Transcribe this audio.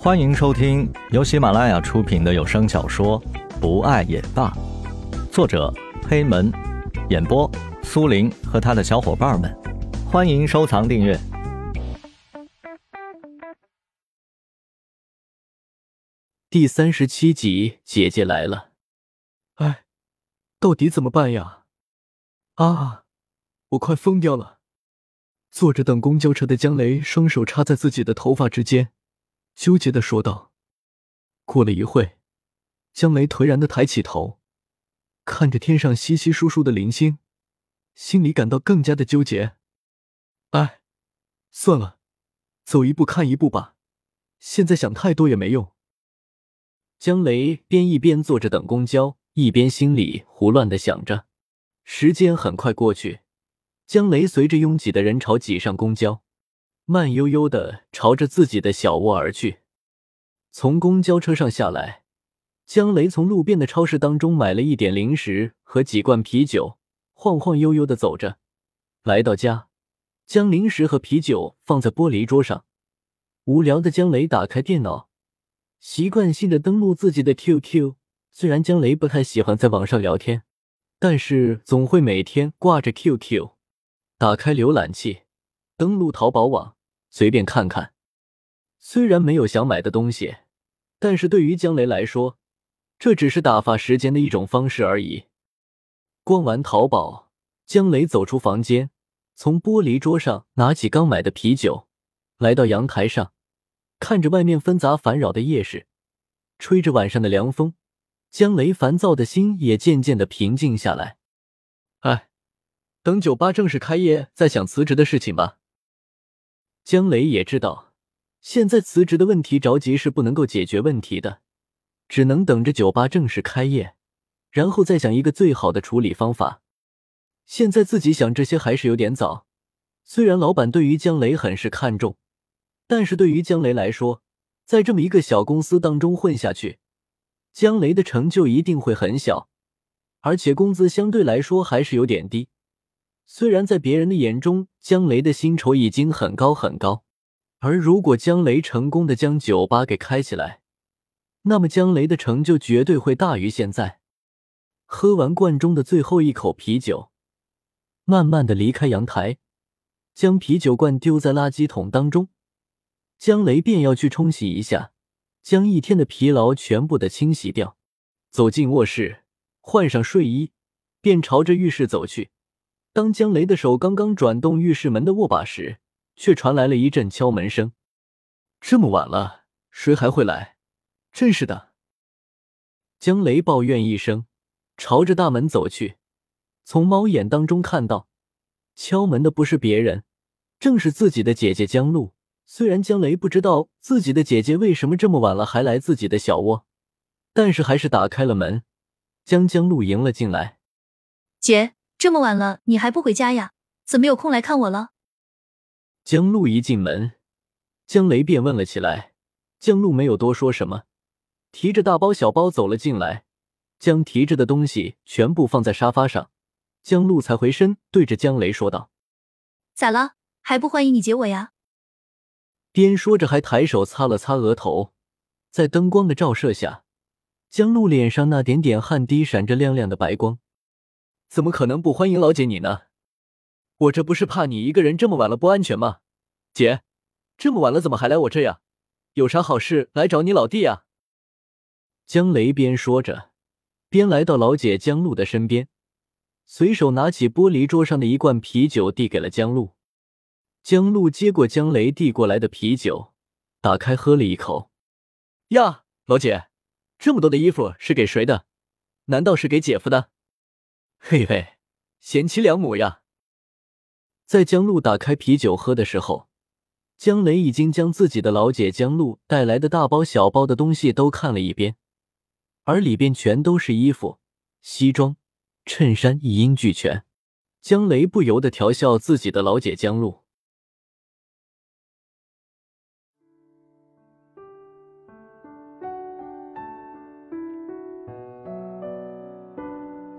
欢迎收听由喜马拉雅出品的有声小说《不爱也罢》，作者黑门，演播苏林和他的小伙伴们。欢迎收藏订阅。第三十七集，姐姐来了。哎，到底怎么办呀？啊，我快疯掉了！坐着等公交车的江雷双手插在自己的头发之间。纠结的说道。过了一会，江雷颓然的抬起头，看着天上稀稀疏疏的零星，心里感到更加的纠结。哎，算了，走一步看一步吧，现在想太多也没用。江雷边一边坐着等公交，一边心里胡乱的想着。时间很快过去，江雷随着拥挤的人潮挤上公交。慢悠悠的朝着自己的小窝而去。从公交车上下来，江雷从路边的超市当中买了一点零食和几罐啤酒，晃晃悠悠的走着，来到家，将零食和啤酒放在玻璃桌上。无聊的江雷打开电脑，习惯性的登录自己的 QQ。虽然江雷不太喜欢在网上聊天，但是总会每天挂着 QQ，打开浏览器，登录淘宝网。随便看看，虽然没有想买的东西，但是对于江雷来说，这只是打发时间的一种方式而已。逛完淘宝，江雷走出房间，从玻璃桌上拿起刚买的啤酒，来到阳台上，看着外面纷杂烦扰的夜市，吹着晚上的凉风，江雷烦躁的心也渐渐的平静下来。哎，等酒吧正式开业再想辞职的事情吧。江雷也知道，现在辞职的问题着急是不能够解决问题的，只能等着酒吧正式开业，然后再想一个最好的处理方法。现在自己想这些还是有点早。虽然老板对于江雷很是看重，但是对于江雷来说，在这么一个小公司当中混下去，江雷的成就一定会很小，而且工资相对来说还是有点低。虽然在别人的眼中，江雷的薪酬已经很高很高，而如果江雷成功的将酒吧给开起来，那么江雷的成就绝对会大于现在。喝完罐中的最后一口啤酒，慢慢的离开阳台，将啤酒罐丢在垃圾桶当中，江雷便要去冲洗一下，将一天的疲劳全部的清洗掉。走进卧室，换上睡衣，便朝着浴室走去。当江雷的手刚刚转动浴室门的握把时，却传来了一阵敲门声。这么晚了，谁还会来？真是的！江雷抱怨一声，朝着大门走去。从猫眼当中看到，敲门的不是别人，正是自己的姐姐江露。虽然江雷不知道自己的姐姐为什么这么晚了还来自己的小窝，但是还是打开了门，将江露迎了进来。姐。这么晚了，你还不回家呀？怎么有空来看我了？江路一进门，江雷便问了起来。江路没有多说什么，提着大包小包走了进来，将提着的东西全部放在沙发上。江路才回身对着江雷说道：“咋了？还不欢迎你接我呀？”边说着还抬手擦了擦额头，在灯光的照射下，江路脸上那点点汗滴闪着亮亮的白光。怎么可能不欢迎老姐你呢？我这不是怕你一个人这么晚了不安全吗？姐，这么晚了怎么还来我这呀？有啥好事来找你老弟呀？江雷边说着，边来到老姐江露的身边，随手拿起玻璃桌上的一罐啤酒递给了江露。江露接过江雷递过来的啤酒，打开喝了一口。呀，老姐，这么多的衣服是给谁的？难道是给姐夫的？嘿嘿，贤妻良母呀！在江路打开啤酒喝的时候，江雷已经将自己的老姐江路带来的大包小包的东西都看了一遍，而里边全都是衣服、西装、衬衫，一应俱全。江雷不由得调笑自己的老姐江路。